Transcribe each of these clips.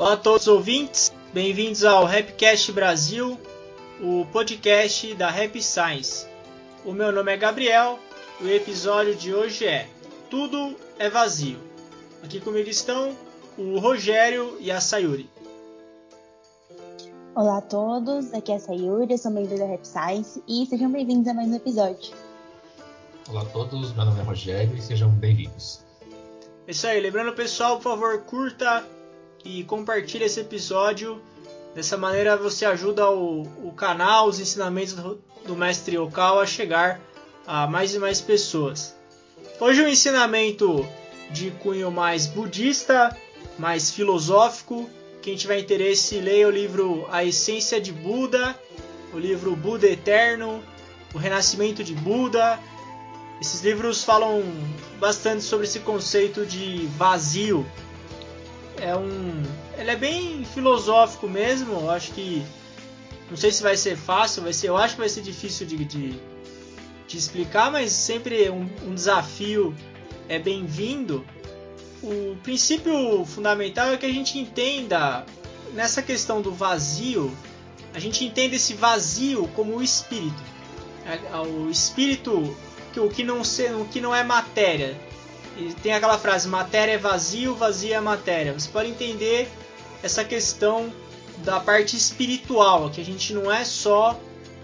Olá a todos os ouvintes, bem-vindos ao Rapcast Brasil, o podcast da Rap Science. O meu nome é Gabriel e o episódio de hoje é Tudo é Vazio. Aqui comigo estão o Rogério e a Sayuri. Olá a todos, aqui é a Sayuri, eu sou membro da Rap Science e sejam bem-vindos a mais um episódio. Olá a todos, meu nome é Rogério e sejam bem-vindos. É isso aí, lembrando pessoal, por favor, curta e compartilhe esse episódio. Dessa maneira você ajuda o, o canal, os ensinamentos do, do mestre Okal a chegar a mais e mais pessoas. Hoje um ensinamento de cunho mais budista, mais filosófico. Quem tiver interesse, leia o livro A Essência de Buda, o livro Buda Eterno, O Renascimento de Buda. Esses livros falam bastante sobre esse conceito de vazio. É um, ele é bem filosófico mesmo. Eu acho que não sei se vai ser fácil, vai ser. Eu acho que vai ser difícil de, de, de explicar, mas sempre um, um desafio é bem-vindo. O princípio fundamental é que a gente entenda nessa questão do vazio, a gente entende esse vazio como o espírito. O espírito, o que não, o que não é matéria. E tem aquela frase: matéria é vazio, vazio é matéria. Você pode entender essa questão da parte espiritual, que a gente não é só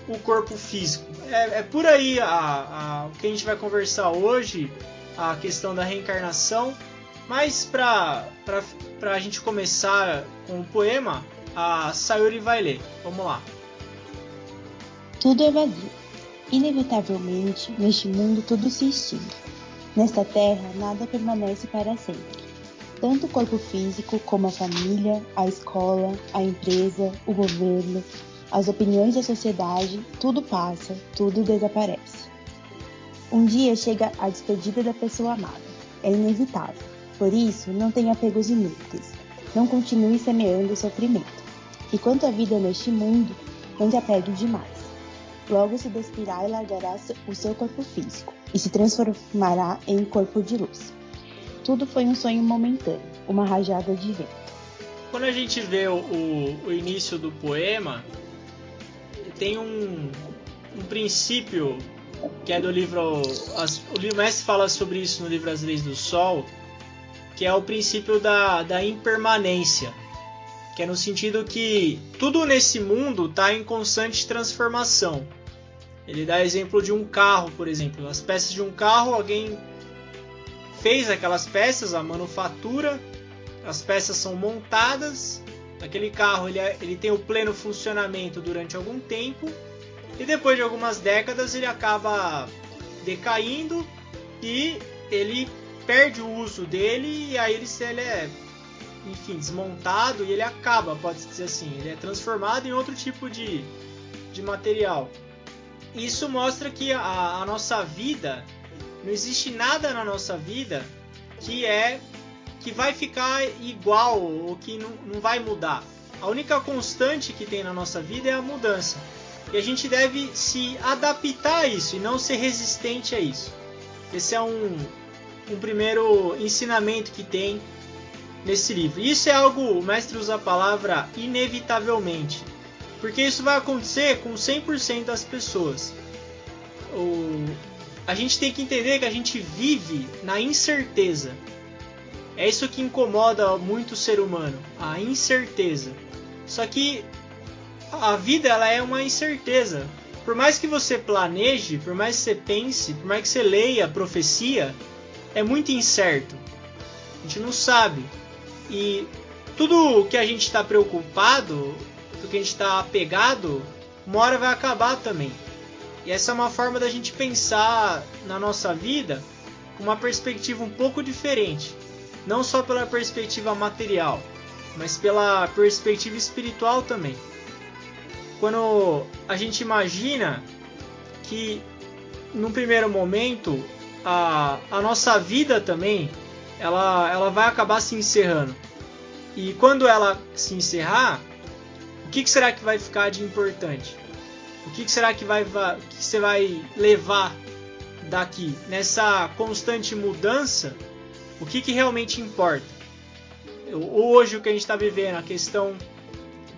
o corpo físico. É, é por aí a, a, o que a gente vai conversar hoje, a questão da reencarnação mas para a gente começar com o poema, a Sayuri vai ler. Vamos lá. Tudo é vazio. Inevitavelmente, neste mundo tudo se extingue. Nesta terra, nada permanece para sempre. Tanto o corpo físico como a família, a escola, a empresa, o governo, as opiniões da sociedade, tudo passa, tudo desaparece. Um dia chega a despedida da pessoa amada. É inevitável por isso, não tenha apegos inúteis. Não continue semeando o sofrimento. E quanto à vida neste mundo, não te apegue demais. Logo se despirá e largará o seu corpo físico e se transformará em corpo de luz. Tudo foi um sonho momentâneo, uma rajada de vento. Quando a gente vê o, o início do poema, tem um, um princípio que é do livro. As, o mestre fala sobre isso no livro As Leis do Sol, que é o princípio da, da impermanência, que é no sentido que tudo nesse mundo está em constante transformação. Ele dá exemplo de um carro, por exemplo. As peças de um carro, alguém fez aquelas peças, a manufatura, as peças são montadas, aquele carro ele, é, ele tem o pleno funcionamento durante algum tempo e depois de algumas décadas ele acaba decaindo e ele perde o uso dele e aí ele, ele é, enfim, desmontado e ele acaba, pode-se dizer assim. Ele é transformado em outro tipo de, de material. Isso mostra que a, a nossa vida, não existe nada na nossa vida que é que vai ficar igual ou que não, não vai mudar. A única constante que tem na nossa vida é a mudança. E a gente deve se adaptar a isso e não ser resistente a isso. Esse é um, um primeiro ensinamento que tem nesse livro. Isso é algo, o mestre usa a palavra inevitavelmente, porque isso vai acontecer com 100% das pessoas. O, a gente tem que entender que a gente vive na incerteza. É isso que incomoda muito o ser humano, a incerteza. Só que a vida ela é uma incerteza. Por mais que você planeje, por mais que você pense, por mais que você leia a profecia, é muito incerto. A gente não sabe. E tudo que a gente está preocupado, que a gente está apegado, uma hora vai acabar também. E essa é uma forma da gente pensar na nossa vida com uma perspectiva um pouco diferente. Não só pela perspectiva material, mas pela perspectiva espiritual também. Quando a gente imagina que num primeiro momento a, a nossa vida também ela, ela vai acabar se encerrando. E quando ela se encerrar, o que, que será que vai ficar de importante? O que, que será que, vai, que, você vai levar daqui? Nessa constante mudança, o que, que realmente importa? hoje o que a gente está vivendo, a questão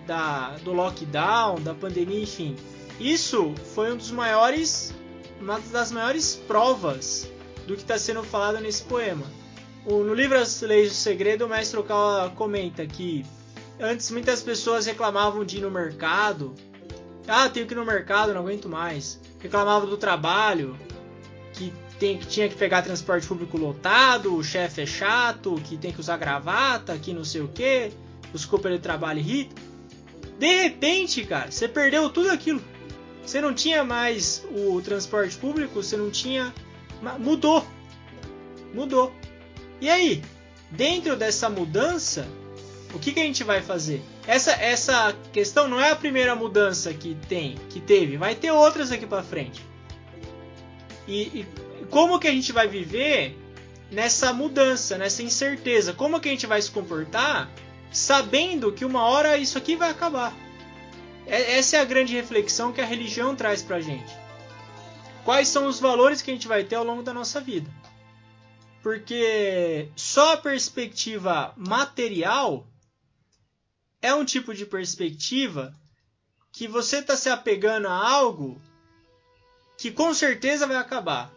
da, do lockdown, da pandemia, enfim. Isso foi um dos maiores, uma das maiores provas do que está sendo falado nesse poema. No livro As Leis do Segredo, o mestre Okawa comenta que antes muitas pessoas reclamavam de ir no mercado. Ah, tenho que ir no mercado, não aguento mais. Reclamavam do trabalho, que, tem, que tinha que pegar transporte público lotado, o chefe é chato, que tem que usar gravata, que não sei o que, os companheiros de trabalho irritam. De repente, cara, você perdeu tudo aquilo. Você não tinha mais o transporte público, você não tinha. Mudou. Mudou. E aí? Dentro dessa mudança, o que, que a gente vai fazer? Essa, essa questão não é a primeira mudança que tem, que teve, vai ter outras aqui para frente. E, e como que a gente vai viver nessa mudança, nessa incerteza? Como que a gente vai se comportar sabendo que uma hora isso aqui vai acabar. É, essa é a grande reflexão que a religião traz para gente. Quais são os valores que a gente vai ter ao longo da nossa vida? Porque só a perspectiva material é um tipo de perspectiva que você está se apegando a algo que com certeza vai acabar.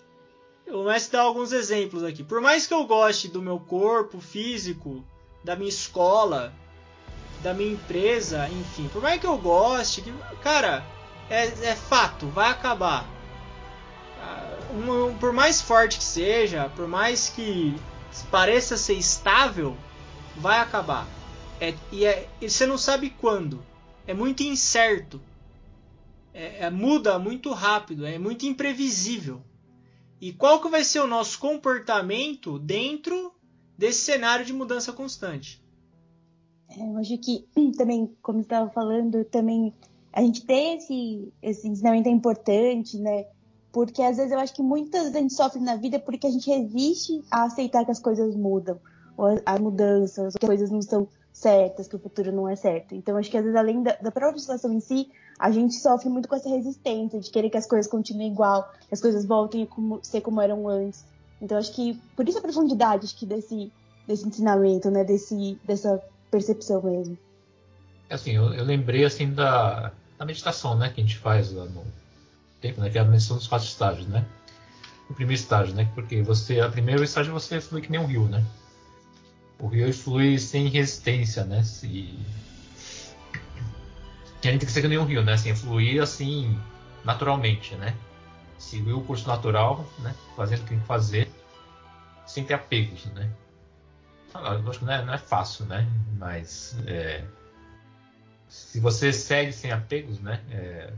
Eu vou dar alguns exemplos aqui. Por mais que eu goste do meu corpo físico, da minha escola, da minha empresa, enfim. Por mais que eu goste, que, cara, é, é fato, vai acabar. Ah, um, por mais forte que seja, por mais que pareça ser estável, vai acabar. É, e, é, e você não sabe quando. É muito incerto. É, é, muda muito rápido, é muito imprevisível. E qual que vai ser o nosso comportamento dentro desse cenário de mudança constante. É, eu acho que também, como você estava falando, também a gente ter esse, esse ensinamento é importante, né? Porque às vezes eu acho que muitas vezes a gente sofre na vida porque a gente resiste a aceitar que as coisas mudam, ou as mudanças, as coisas não são certas, que o futuro não é certo. Então acho que às vezes além da, da própria situação em si, a gente sofre muito com essa resistência de querer que as coisas continuem igual, que as coisas voltem a como, ser como eram antes. Então acho que por isso a profundidade acho que desse desse ensinamento, né, desse dessa percepção mesmo. Assim, eu, eu lembrei assim da, da meditação, né, que a gente faz lá no tempo, né, que é a meditação dos quatro estágios, né? O primeiro estágio, né? Porque você, a primeiro estágio você flui que nem um rio, né? O rio flui sem resistência, né? Se... a gente tem que ser que nem um rio, né? Assim, fluir assim naturalmente, né? seguir o curso natural, né? Fazendo o que tem que fazer, sem ter apegos, né? Acho que não é, não é fácil, né? Mas é, se você segue sem apegos, né? É,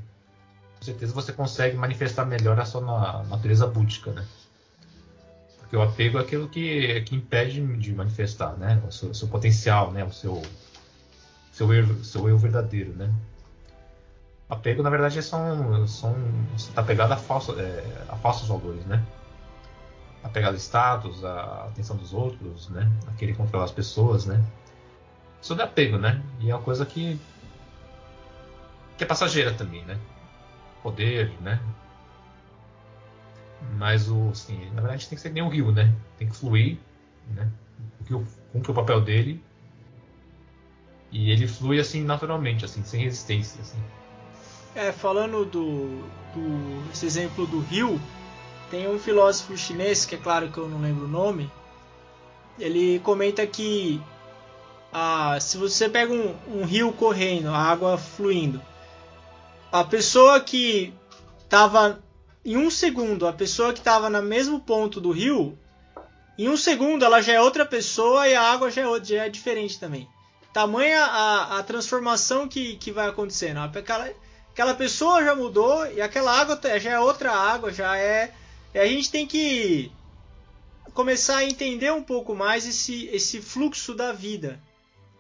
com certeza você consegue manifestar melhor a sua natureza búdica, né? Porque o apego é aquilo que, que impede de manifestar, né? O seu, seu potencial, né? O seu seu eu, seu eu verdadeiro, né? apego na verdade são são está pegado a falsos é, a falsos valores né a status a atenção dos outros né a querer controlar as pessoas né isso é apego né e é uma coisa que que é passageira também né poder né mas o assim na verdade tem que ser nem um rio né? Tem que fluir né? Com que o papel dele. E ele flui assim naturalmente assim sem resistência assim. É, falando do, do esse exemplo do rio, tem um filósofo chinês, que é claro que eu não lembro o nome, ele comenta que ah, se você pega um, um rio correndo, a água fluindo, a pessoa que estava em um segundo, a pessoa que estava no mesmo ponto do rio, em um segundo ela já é outra pessoa e a água já é, já é diferente também. Tamanha a, a transformação que, que vai acontecendo. Aquela, aquela pessoa já mudou e aquela água já é outra água, já é. A gente tem que começar a entender um pouco mais esse, esse fluxo da vida.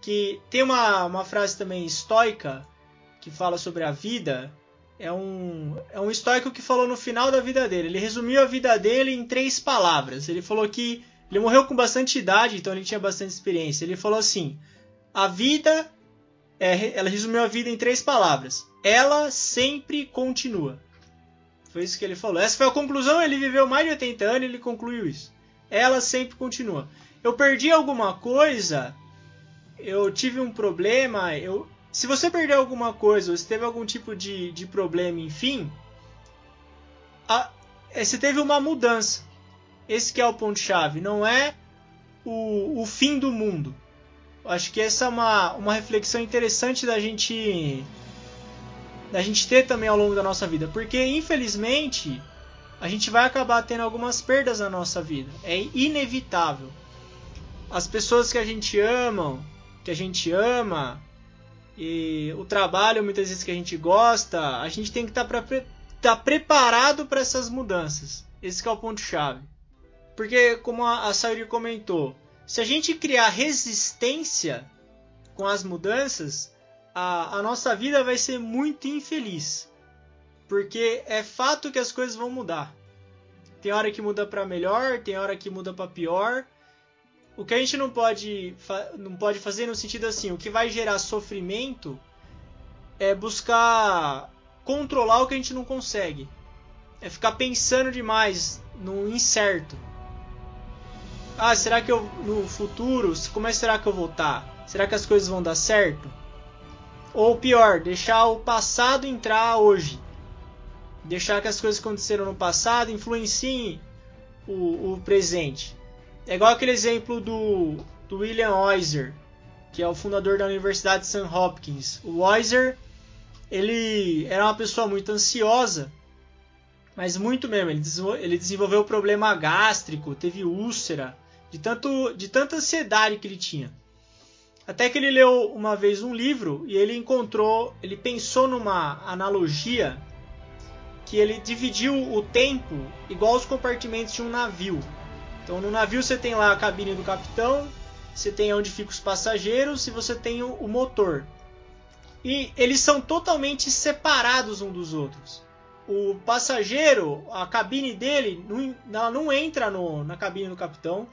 Que tem uma, uma frase também estoica que fala sobre a vida. É um, é um estoico que falou no final da vida dele. Ele resumiu a vida dele em três palavras. Ele falou que ele morreu com bastante idade, então ele tinha bastante experiência. Ele falou assim: a vida é, ela resumiu a vida em três palavras: ela sempre continua. Foi isso que ele falou. Essa foi a conclusão. Ele viveu mais de 80 anos e ele concluiu isso. Ela sempre continua. Eu perdi alguma coisa eu tive um problema, eu, se você perdeu alguma coisa, ou se teve algum tipo de, de problema, enfim, a, é, você teve uma mudança. Esse que é o ponto-chave, não é o, o fim do mundo. Acho que essa é uma, uma reflexão interessante da gente da gente ter também ao longo da nossa vida, porque infelizmente a gente vai acabar tendo algumas perdas na nossa vida. É inevitável. As pessoas que a gente ama, que a gente ama, e o trabalho muitas vezes que a gente gosta, a gente tem que estar tá, tá preparado para essas mudanças. Esse é o ponto chave. Porque como a, a Sayuri comentou, se a gente criar resistência com as mudanças, a, a nossa vida vai ser muito infeliz. Porque é fato que as coisas vão mudar. Tem hora que muda para melhor, tem hora que muda para pior. O que a gente não pode, não pode fazer no sentido assim, o que vai gerar sofrimento é buscar controlar o que a gente não consegue. É ficar pensando demais no incerto. Ah, será que eu no futuro, como é que será que eu vou estar? Será que as coisas vão dar certo? Ou pior, deixar o passado entrar hoje. Deixar que as coisas que aconteceram no passado influenciem o, o presente. É igual aquele exemplo do, do William Oyser, que é o fundador da Universidade de St. Hopkins. O Oyser, ele era uma pessoa muito ansiosa, mas muito mesmo. Ele, ele desenvolveu problema gástrico, teve úlcera, de, tanto, de tanta ansiedade que ele tinha. Até que ele leu uma vez um livro e ele encontrou, ele pensou numa analogia que ele dividiu o tempo igual os compartimentos de um navio. Então no navio você tem lá a cabine do capitão, você tem onde ficam os passageiros e você tem o, o motor. E eles são totalmente separados um dos outros. O passageiro, a cabine dele não, não entra no, na cabine do capitão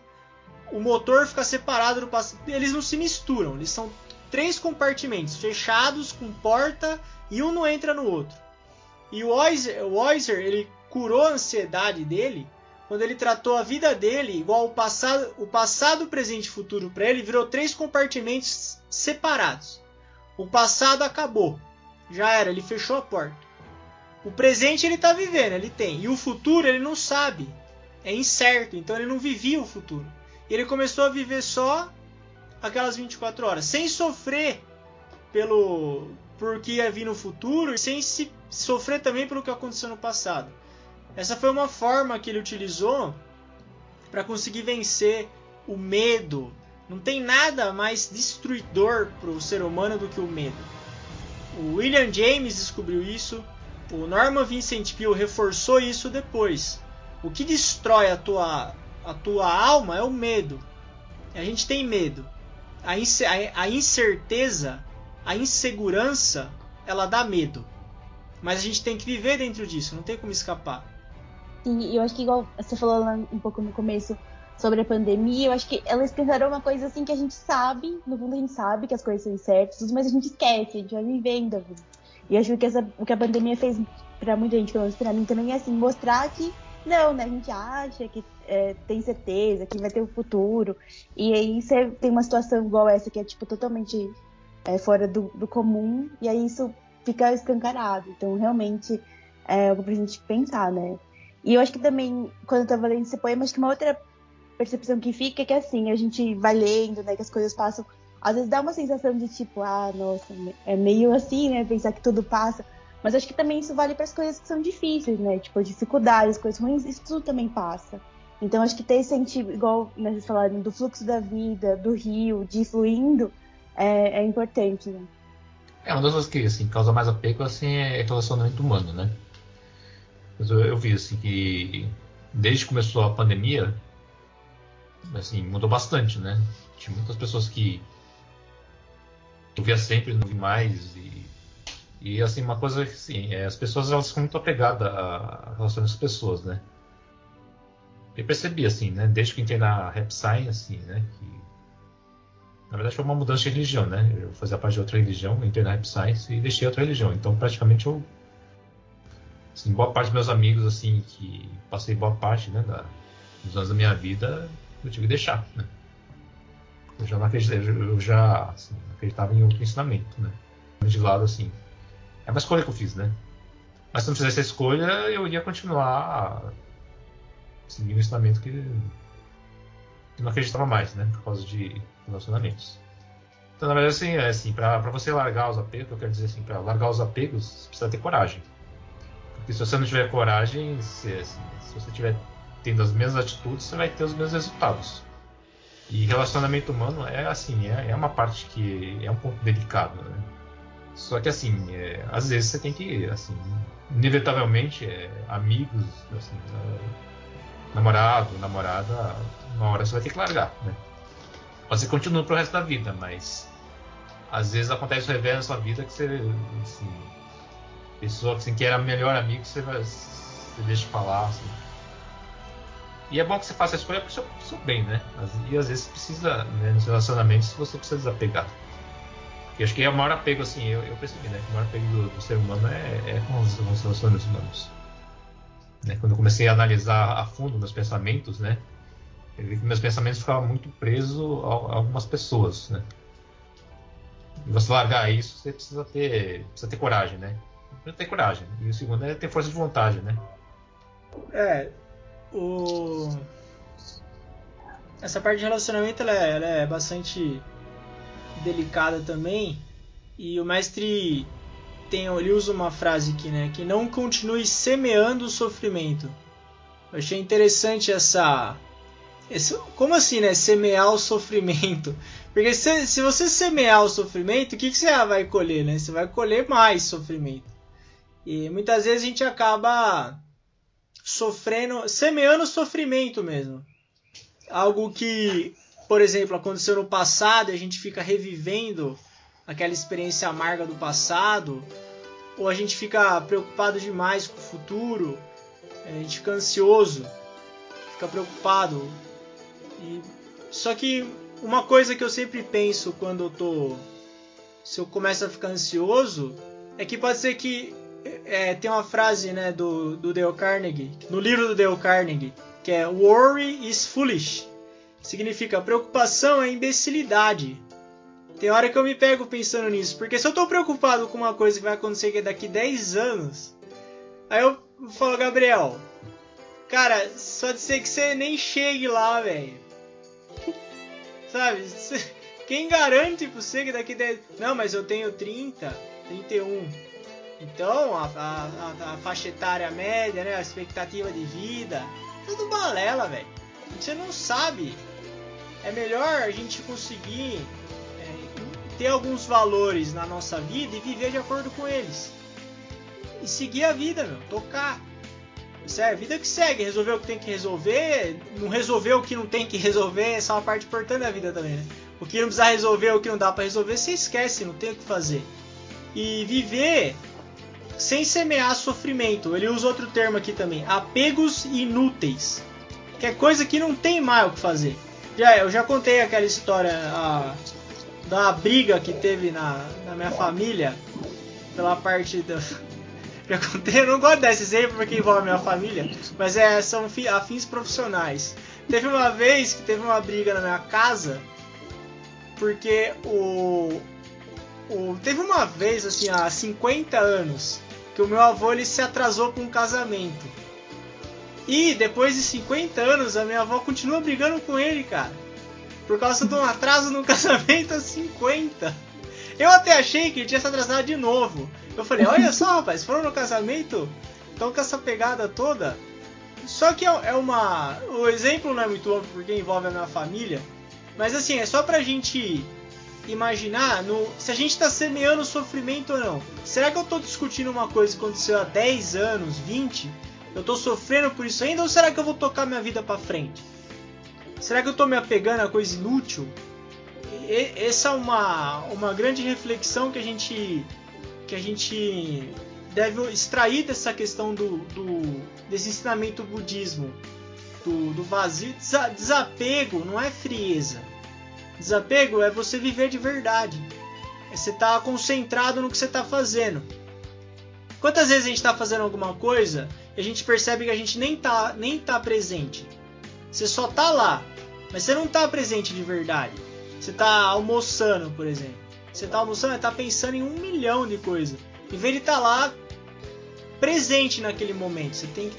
o motor fica separado do passageiro. Eles não se misturam, eles são três compartimentos fechados com porta e um não entra no outro. E o Weiser, o ele curou a ansiedade dele quando ele tratou a vida dele igual o passado, o passado, presente e futuro para ele virou três compartimentos separados. O passado acabou, já era, ele fechou a porta. O presente ele está vivendo, ele tem, e o futuro ele não sabe, é incerto, então ele não vivia o futuro. E ele começou a viver só aquelas 24 horas, sem sofrer pelo por que ia vir no futuro sem se sofrer também pelo que aconteceu no passado. Essa foi uma forma que ele utilizou para conseguir vencer o medo. Não tem nada mais destruidor para o ser humano do que o medo. O William James descobriu isso, o Norman Vincent Peale reforçou isso depois. O que destrói a tua a tua alma é o medo. A gente tem medo. A, a incerteza, a insegurança, ela dá medo. Mas a gente tem que viver dentro disso, não tem como escapar. Sim, eu acho que igual você falou lá um pouco no começo sobre a pandemia, eu acho que elas pensaram uma coisa assim que a gente sabe, no fundo a gente sabe que as coisas são incertas, mas a gente esquece, a gente vai vivendo a. E acho que essa, o que a pandemia fez para muita gente, pelo menos pra mim também, é assim, mostrar que não, né? A gente acha que é, tem certeza que vai ter um futuro. E aí você tem uma situação igual essa, que é tipo totalmente é, fora do, do, comum, e aí isso fica escancarado. Então, realmente, é algo pra gente pensar, né? E eu acho que também, quando eu tava lendo esse poema, acho que uma outra percepção que fica é que assim, a gente vai lendo, né, que as coisas passam. Às vezes dá uma sensação de tipo, ah, nossa, é meio assim, né? Pensar que tudo passa. Mas acho que também isso vale para as coisas que são difíceis, né? Tipo, dificuldades, coisas ruins, isso tudo também passa. Então acho que ter esse sentido, igual né, vocês falaram, do fluxo da vida, do rio, de fluindo, é, é importante, né? É, uma das coisas que assim, causa mais apego assim, é relacionamento humano, né? Mas eu, eu vi assim que desde que começou a pandemia, assim, mudou bastante, né? Tinha muitas pessoas que eu via sempre, não vi mais, e e assim, uma coisa que sim, é, as pessoas elas ficam muito apegadas a relações com pessoas, né? Eu percebi assim, né? Desde que entrei na Rap Science, assim, né? Que na verdade foi uma mudança de religião, né? Eu fazia parte de outra religião, entrei na Rap Science e deixei outra religião. Então praticamente eu assim, boa parte dos meus amigos assim que passei boa parte, né, da, dos anos da minha vida, eu tive que deixar, né? Eu já não acreditava, eu já assim, acreditava em outro ensinamento, né? De lado, assim, é uma escolha que eu fiz, né? Mas se não fizesse essa escolha, eu iria continuar seguindo o ensinamento que, que não acreditava mais, né? Por causa de relacionamentos. Então, na verdade, assim, é assim para você largar os apegos, eu quero dizer assim, largar os apegos, você precisa ter coragem. Porque se você não tiver coragem, se, se você tiver tendo as mesmas atitudes, você vai ter os mesmos resultados. E relacionamento humano é assim, é, é uma parte que é um ponto delicado, né? Só que assim, é, às vezes você tem que, assim, inevitavelmente, é, amigos, assim, é, namorado, namorada, uma hora você vai ter que largar, né? Você continua pro resto da vida, mas às vezes acontece um revés na sua vida que você, assim, pessoa assim, que era melhor amigo, você, vai, você deixa de falar, assim. E é bom que você faça a escolha pro seu, pro seu bem, né? E às vezes precisa, né, nos relacionamentos, você precisa desapegar. Porque acho que é o maior apego, assim, eu, eu percebi, né? O maior apego do, do ser humano é, é com, os, com os relacionamentos humanos. Né? Quando eu comecei a analisar a fundo meus pensamentos, né? Eu vi que meus pensamentos ficavam muito presos a, a algumas pessoas, né? E você largar isso, você precisa ter, precisa ter coragem, né? Precisa ter coragem. E o segundo é ter força de vontade, né? É, o... Essa parte de relacionamento ela é, ela é bastante delicada também. E o mestre tem, ele usa uma frase aqui, né? Que não continue semeando o sofrimento. Eu achei interessante essa. Esse, como assim, né? Semear o sofrimento. Porque se, se você semear o sofrimento, o que, que você vai colher, né? Você vai colher mais sofrimento. E muitas vezes a gente acaba sofrendo, semeando sofrimento mesmo. Algo que, por exemplo, aconteceu no passado e a gente fica revivendo aquela experiência amarga do passado, ou a gente fica preocupado demais com o futuro, a gente fica ansioso, fica preocupado. E, só que uma coisa que eu sempre penso quando eu tô. Se eu começo a ficar ansioso, é que pode ser que é, tem uma frase né, do, do Dale Carnegie, no livro do Dale Carnegie, que é Worry is foolish. Significa preocupação é imbecilidade. Tem hora que eu me pego pensando nisso, porque se eu tô preocupado com uma coisa que vai acontecer daqui 10 anos, aí eu falo, Gabriel, cara, só de ser que você nem chegue lá, velho. Sabe? Quem garante pra você que daqui 10. Não, mas eu tenho 30, 31. Então, a, a, a, faixa etária média, né, a expectativa de vida, tudo balela, velho. Você não sabe. É melhor a gente conseguir é, ter alguns valores na nossa vida e viver de acordo com eles. E seguir a vida, meu, tocar. Isso é a vida que segue, resolver o que tem que resolver, não resolver o que não tem que resolver, essa é uma parte importante da vida também, né? O que não precisa resolver, o que não dá para resolver, você esquece, não tem o que fazer. E viver sem semear sofrimento. Ele usa outro termo aqui também, apegos inúteis, que é coisa que não tem mais o que fazer. Já eu já contei aquela história a, da briga que teve na, na minha família pela parte da já contei, eu não gosto desse exemplo porque envolve a minha família, mas é são afins profissionais. Teve uma vez que teve uma briga na minha casa porque o o, teve uma vez, assim, há 50 anos, que o meu avô ele se atrasou com um casamento. E depois de 50 anos, a minha avó continua brigando com ele, cara. Por causa de um atraso no casamento a 50. Eu até achei que ele tinha se atrasado de novo. Eu falei, olha só, rapaz, foram no casamento, estão com essa pegada toda. Só que é, é uma. O exemplo não é muito amplo porque envolve a minha família. Mas assim, é só pra gente imaginar no, se a gente está semeando sofrimento ou não. Será que eu estou discutindo uma coisa que aconteceu há 10 anos, 20? Eu estou sofrendo por isso ainda ou será que eu vou tocar minha vida para frente? Será que eu estou me apegando a coisa inútil? E, essa é uma, uma grande reflexão que a gente que a gente deve extrair dessa questão do, do desse ensinamento budismo do, do vazio desapego não é frieza Desapego é você viver de verdade. É você estar tá concentrado no que você está fazendo. Quantas vezes a gente está fazendo alguma coisa e a gente percebe que a gente nem tá, nem tá presente? Você só tá lá, mas você não tá presente de verdade. Você tá almoçando, por exemplo. Você tá almoçando, tá pensando em um milhão de coisas. Em vez de estar tá lá presente naquele momento. Você tem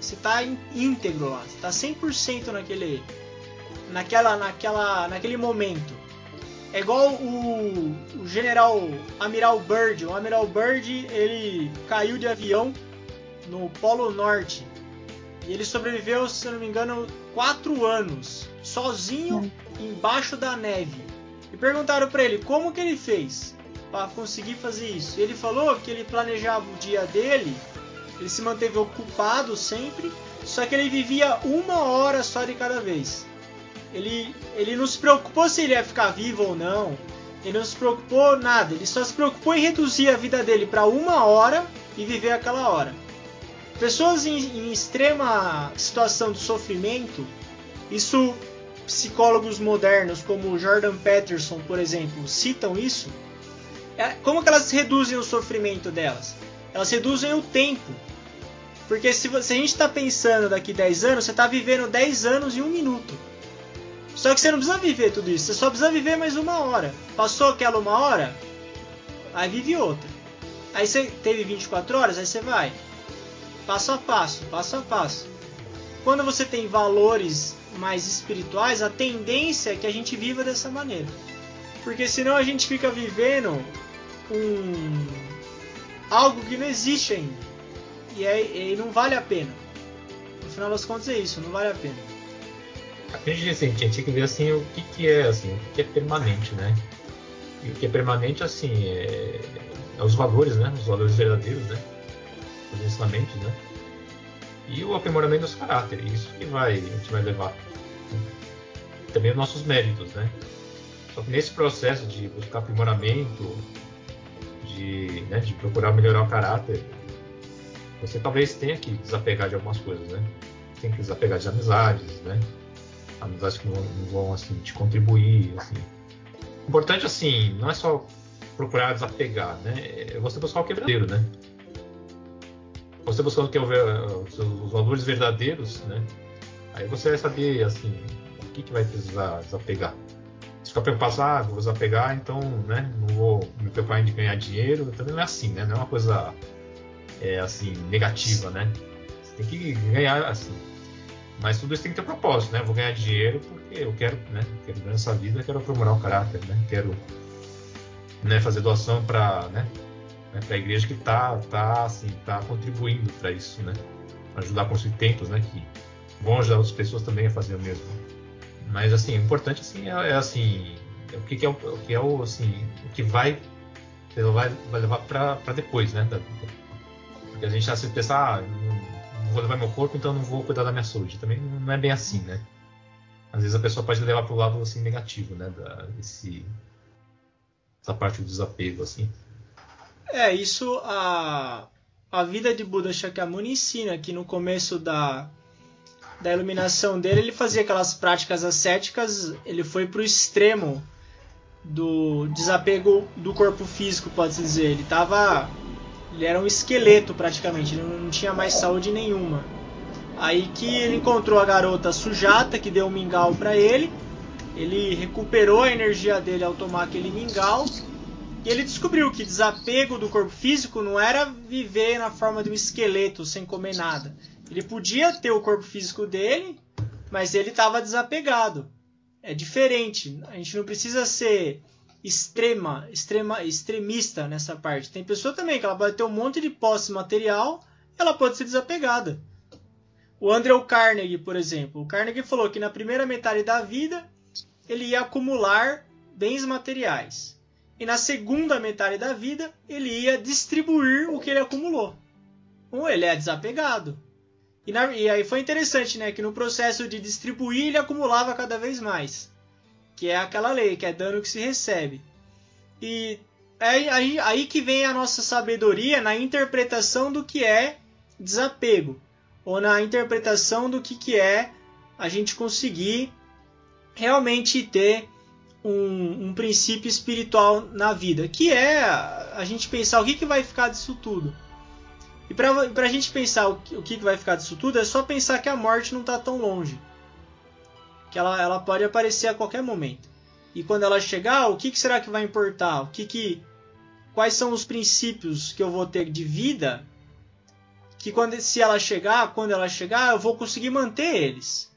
você tá íntegro lá, você tá 100% naquele naquela naquela naquele momento. É igual o, o general Amiral Byrd. O Amiral Byrd ele caiu de avião no Polo Norte e ele sobreviveu, se não me engano, quatro anos sozinho embaixo da neve. E perguntaram para ele como que ele fez para conseguir fazer isso. E ele falou que ele planejava o dia dele, ele se manteve ocupado sempre, só que ele vivia uma hora só de cada vez. Ele, ele não se preocupou se ele ia ficar vivo ou não. Ele não se preocupou nada. Ele só se preocupou em reduzir a vida dele para uma hora e viver aquela hora. Pessoas em, em extrema situação de sofrimento, isso psicólogos modernos como Jordan Peterson, por exemplo, citam isso, é, como que elas reduzem o sofrimento delas? Elas reduzem o tempo. Porque se, se a gente está pensando daqui 10 anos, você está vivendo 10 anos em um minuto. Só que você não precisa viver tudo isso, você só precisa viver mais uma hora. Passou aquela uma hora, aí vive outra. Aí você teve 24 horas, aí você vai. Passo a passo, passo a passo. Quando você tem valores mais espirituais, a tendência é que a gente viva dessa maneira. Porque senão a gente fica vivendo um algo que não existe ainda. E aí não vale a pena. No final das contas é isso, não vale a pena. Assim, a gente tinha que ver assim o que, que é assim, o que é permanente, né? E o que é permanente assim é, é os valores, né? Os valores verdadeiros, né? Os ensinamentos, né? E o aprimoramento dos caráteres, isso que vai, a gente vai levar também os nossos méritos, né? Só que nesse processo de buscar aprimoramento, de, né, de procurar melhorar o caráter, você talvez tenha que desapegar de algumas coisas, né? Tem que desapegar de amizades, né? Amizades que não, vão assim te contribuir, assim. Importante assim, não é só procurar desapegar, né? É você buscar o quebradeiro, né? Você buscando que os valores verdadeiros, né? Aí você vai saber assim o que, que vai precisar desapegar. Se ficar preocupado, ah, vou desapegar, então, né? Não vou me preocupar em ganhar dinheiro. Também não é assim, né? Não é uma coisa é, assim negativa, né? Você tem que ganhar assim. Mas tudo isso tem que ter propósito, né? Vou ganhar dinheiro porque eu quero, né? Quero ganhar essa vida, quero aprimorar o caráter, né? Quero né, fazer doação para, né? né para a igreja que está tá, assim, tá contribuindo para isso, né? Ajudar a construir templos, né? Que vão ajudar outras pessoas também a fazer o mesmo. Mas assim, o importante assim é, é assim, é o que, que, é o, o, que é o assim, o que vai vai, vai levar para depois, né? Porque a gente às pensar, ah, vou levar meu corpo, então não vou cuidar da minha saúde. Também não é bem assim, né? Às vezes a pessoa pode levar para o lado assim negativo, né? Da, desse, essa parte do desapego, assim. É, isso a, a vida de Buda Shakyamuni ensina que no começo da, da iluminação dele, ele fazia aquelas práticas ascéticas, ele foi para o extremo do desapego do corpo físico, pode-se dizer. Ele estava ele era um esqueleto praticamente, ele não tinha mais saúde nenhuma. Aí que ele encontrou a garota Sujata, que deu um mingau para ele. Ele recuperou a energia dele ao tomar aquele mingau. E ele descobriu que desapego do corpo físico não era viver na forma de um esqueleto sem comer nada. Ele podia ter o corpo físico dele, mas ele estava desapegado. É diferente. A gente não precisa ser extrema, extrema, extremista nessa parte. Tem pessoa também que ela pode ter um monte de posse material, ela pode ser desapegada. O Andrew Carnegie, por exemplo, o Carnegie falou que na primeira metade da vida ele ia acumular bens materiais. E na segunda metade da vida ele ia distribuir o que ele acumulou. Então ele é desapegado. E, na, e aí foi interessante, né? Que no processo de distribuir ele acumulava cada vez mais que é aquela lei, que é dano que se recebe. E é aí, aí que vem a nossa sabedoria na interpretação do que é desapego, ou na interpretação do que, que é a gente conseguir realmente ter um, um princípio espiritual na vida, que é a, gente pensar o que, que vai ficar disso tudo. E para a gente pensar o que, o que vai ficar disso tudo, é só pensar que a morte não está tão longe que ela, ela pode aparecer a qualquer momento. E quando ela chegar, o que, que será que vai importar? O que que quais são os princípios que eu vou ter de vida que quando se ela chegar, quando ela chegar, eu vou conseguir manter eles.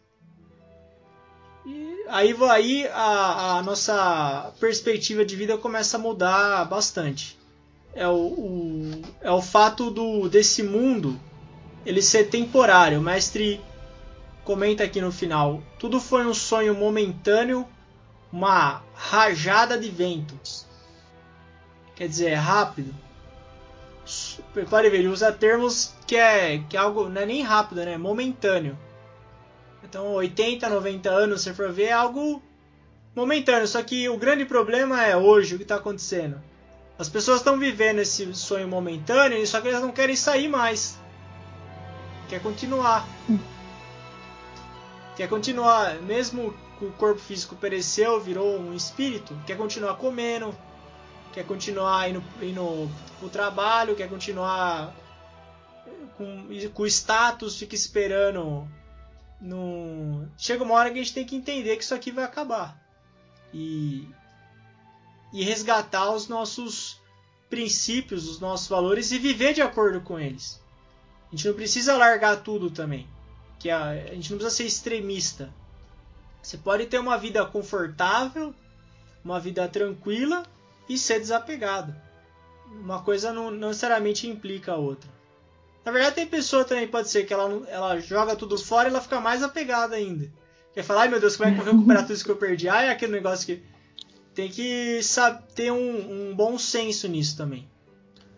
E aí, aí a, a nossa perspectiva de vida começa a mudar bastante. É o, o, é o fato do desse mundo ele ser temporário. O mestre comenta aqui no final: tudo foi um sonho momentâneo, uma rajada de vento. Quer dizer, é rápido. Pode ver, ele usa termos que é, que é algo, não é nem rápido, né? É momentâneo. Então, 80, 90 anos, se for ver, é algo momentâneo. Só que o grande problema é hoje o que está acontecendo. As pessoas estão vivendo esse sonho momentâneo, só que elas não querem sair mais. Quer continuar. Quer continuar, mesmo que o corpo físico pereceu, virou um espírito, quer continuar comendo, quer continuar indo, indo pro trabalho, quer continuar com, com status, fica esperando. Chega uma hora que a gente tem que entender que isso aqui vai acabar. E, e resgatar os nossos princípios, os nossos valores e viver de acordo com eles. A gente não precisa largar tudo também. Que a, a gente não precisa ser extremista. Você pode ter uma vida confortável, uma vida tranquila e ser desapegado. Uma coisa não, não necessariamente implica a outra. Na verdade, tem pessoa também, pode ser que ela, ela joga tudo fora e ela fica mais apegada ainda. Quer falar, ai meu Deus, como é que eu vou recuperar tudo isso que eu perdi? Ah, é aquele negócio que. Tem que sabe, ter um, um bom senso nisso também.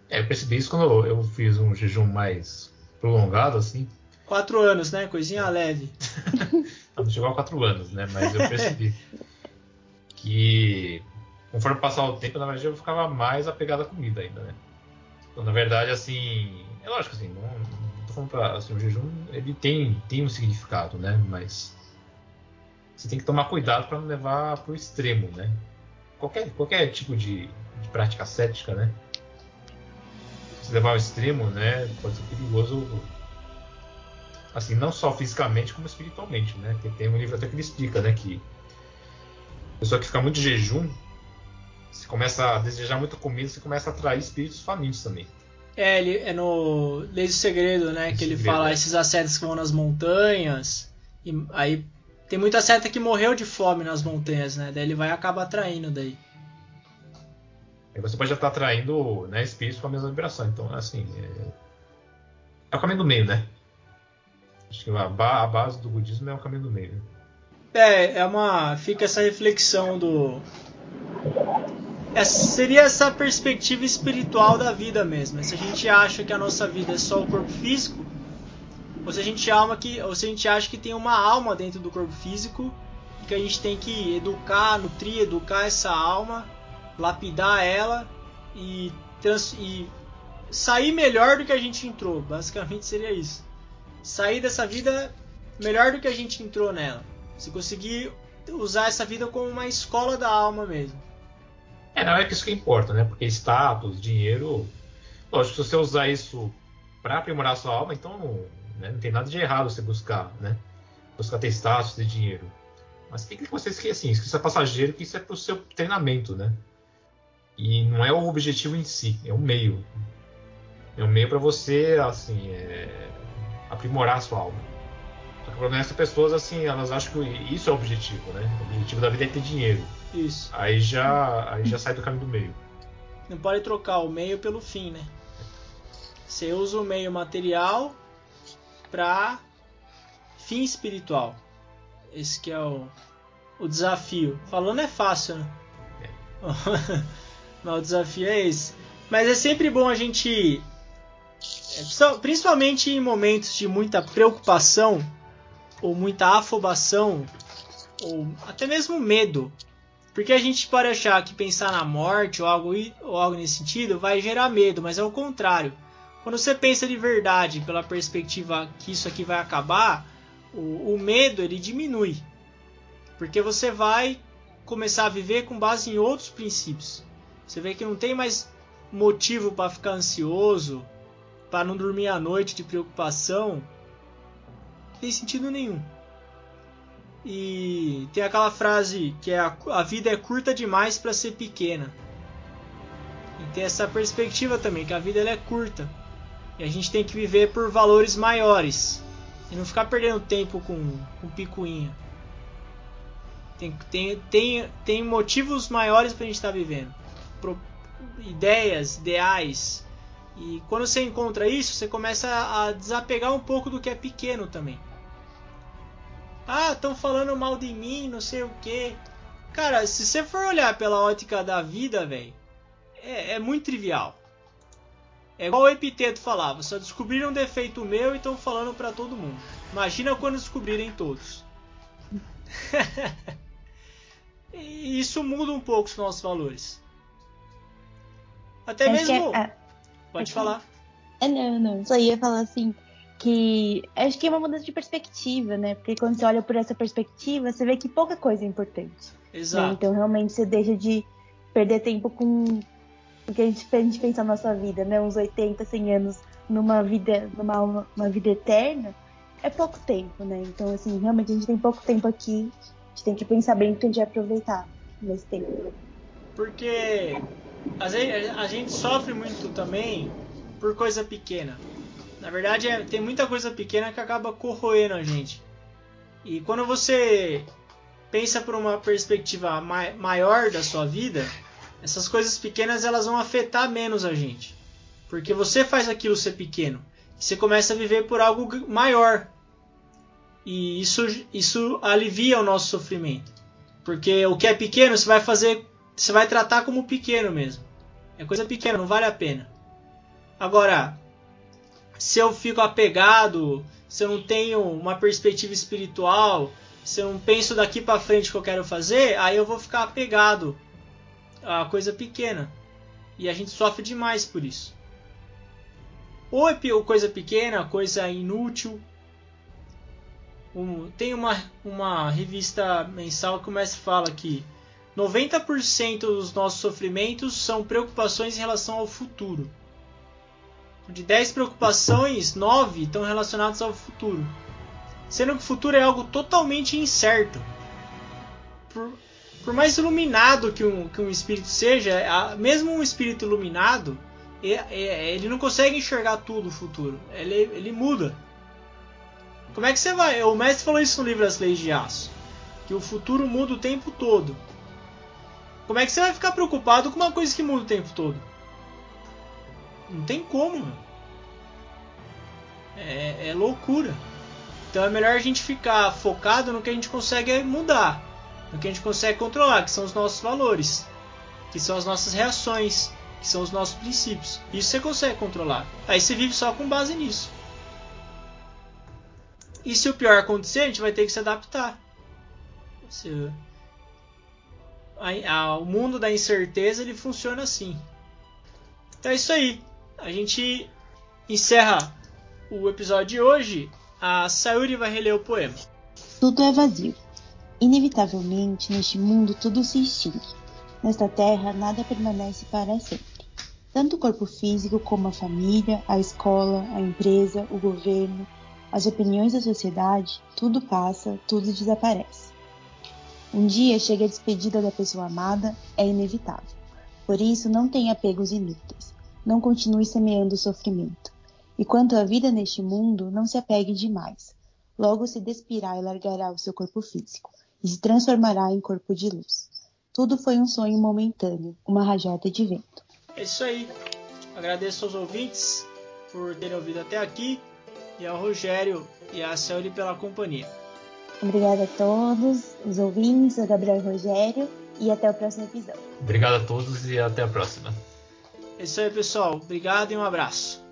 É, eu percebi isso quando eu fiz um jejum mais prolongado, assim. Quatro anos, né? Coisinha leve. não chegou a quatro anos, né? Mas eu percebi que conforme passava o tempo, na verdade, eu ficava mais apegado à comida ainda, né? Então, na verdade, assim, é lógico, assim, não, não tô falando pra, assim, o jejum, ele tem, tem um significado, né? Mas você tem que tomar cuidado para não levar para o extremo, né? Qualquer, qualquer tipo de, de prática cética, né? Se levar ao extremo, né, pode ser perigoso, assim, não só fisicamente como espiritualmente, né? Porque tem um livro até que ele explica, né, que a pessoa que fica muito de jejum, você começa a desejar muita comida, você começa a atrair espíritos famintos também. É, ele, é no Lei do Segredo, né? que ele fala é. esses ascetas que vão nas montanhas. E aí tem muita asceta que morreu de fome nas montanhas, né? Daí ele vai acabar atraindo daí. Aí você pode já estar atraindo né, espíritos com a mesma vibração. Então, assim. É, é o caminho do meio, né? Acho que a, ba a base do budismo é o caminho do meio. É, é uma. Fica essa reflexão do essa seria essa perspectiva espiritual da vida mesmo. Se a gente acha que a nossa vida é só o corpo físico, ou se a gente, que, ou se a gente acha que tem uma alma dentro do corpo físico, que a gente tem que educar, nutrir, educar essa alma, lapidar ela e, trans, e sair melhor do que a gente entrou. Basicamente seria isso. Sair dessa vida melhor do que a gente entrou nela. Se conseguir usar essa vida como uma escola da alma mesmo. É, não é que isso que importa, né? Porque status, dinheiro. Lógico, se você usar isso para aprimorar sua alma, então né, não tem nada de errado você buscar, né? Buscar ter status, ter dinheiro. Mas tem que você esquecer assim, isso é passageiro, que isso é para o seu treinamento, né? E não é o objetivo em si, é um meio. É um meio para você, assim, é... aprimorar a sua alma. Só que o problema é que as pessoas, assim, elas acham que isso é o objetivo, né? O objetivo da vida é ter dinheiro. Isso. Aí já, aí já sai do caminho do meio. Não pode trocar o meio pelo fim, né? Você usa o meio material para fim espiritual. Esse que é o, o desafio. Falando é fácil, né? É. Mas o desafio é esse. Mas é sempre bom a gente, principalmente em momentos de muita preocupação ou muita afobação ou até mesmo medo, porque a gente pode achar que pensar na morte ou algo, ou algo nesse sentido vai gerar medo, mas é o contrário. Quando você pensa de verdade pela perspectiva que isso aqui vai acabar, o, o medo ele diminui. Porque você vai começar a viver com base em outros princípios. Você vê que não tem mais motivo para ficar ansioso, para não dormir à noite de preocupação. Não tem sentido nenhum. E tem aquela frase que é a, vida é curta demais para ser pequena. E tem essa perspectiva também, que a vida é curta. E a gente tem que viver por valores maiores. E não ficar perdendo tempo com, com picuinha. Tem, tem, tem, tem motivos maiores para a gente estar tá vivendo. Pro, ideias, ideais. E quando você encontra isso, você começa a desapegar um pouco do que é pequeno também. Ah, estão falando mal de mim, não sei o que. Cara, se você for olhar pela ótica da vida, velho, é, é, muito trivial. É igual o Epiteto falava, só descobriram um defeito meu e estão falando para todo mundo. Imagina quando descobrirem todos. e isso muda um pouco os nossos valores. Até Acho mesmo. É, Pode falar. É, não, não. Só ia falar assim que acho que é uma mudança de perspectiva, né? Porque quando você olha por essa perspectiva, você vê que pouca coisa é importante. Né? Exato. Né? Então realmente você deixa de perder tempo com o que a gente, a gente pensa na nossa vida, né? Uns 80, 100 anos numa vida, numa uma, uma vida eterna, é pouco tempo, né? Então, assim, realmente a gente tem pouco tempo aqui, a gente tem que pensar bem o que a gente vai aproveitar nesse tempo. Porque a gente sofre muito também por coisa pequena. Na verdade, é, tem muita coisa pequena que acaba corroendo a gente. E quando você pensa por uma perspectiva mai maior da sua vida, essas coisas pequenas elas vão afetar menos a gente. Porque você faz aquilo ser pequeno. Você começa a viver por algo maior. E isso, isso alivia o nosso sofrimento. Porque o que é pequeno você vai fazer, você vai tratar como pequeno mesmo. É coisa pequena, não vale a pena. Agora, se eu fico apegado, se eu não tenho uma perspectiva espiritual, se eu não penso daqui para frente o que eu quero fazer, aí eu vou ficar apegado a coisa pequena. E a gente sofre demais por isso. Ou é coisa pequena, coisa inútil. Tem uma, uma revista mensal que começa a falar que 90% dos nossos sofrimentos são preocupações em relação ao futuro. De 10 preocupações, 9 estão relacionadas ao futuro. Sendo que o futuro é algo totalmente incerto. Por, por mais iluminado que um, que um espírito seja, mesmo um espírito iluminado, ele não consegue enxergar tudo o futuro. Ele, ele muda. Como é que você vai? O mestre falou isso no livro As Leis de Aço. Que o futuro muda o tempo todo. Como é que você vai ficar preocupado com uma coisa que muda o tempo todo? Não tem como. É, é loucura. Então é melhor a gente ficar focado no que a gente consegue mudar, no que a gente consegue controlar, que são os nossos valores, que são as nossas reações, que são os nossos princípios. Isso você consegue controlar. Aí você vive só com base nisso. E se o pior acontecer, a gente vai ter que se adaptar. Se... A, a, o mundo da incerteza ele funciona assim. Então é isso aí a gente encerra o episódio de hoje. A Sayuri vai reler o poema. Tudo é vazio. Inevitavelmente, neste mundo tudo se extingue. Nesta terra, nada permanece para sempre. Tanto o corpo físico como a família, a escola, a empresa, o governo, as opiniões da sociedade, tudo passa, tudo desaparece. Um dia chega a despedida da pessoa amada, é inevitável. Por isso, não tenha apegos inúteis não continue semeando o sofrimento. E quanto à vida neste mundo, não se apegue demais. Logo se despirá e largará o seu corpo físico, e se transformará em corpo de luz. Tudo foi um sonho momentâneo, uma rajada de vento. É isso aí. Agradeço aos ouvintes por terem ouvido até aqui e ao Rogério e à Céuli pela companhia. Obrigada a todos os ouvintes, a Gabriel e Rogério, e até o próximo episódio. Obrigado a todos e até a próxima. É isso aí, pessoal. Obrigado e um abraço.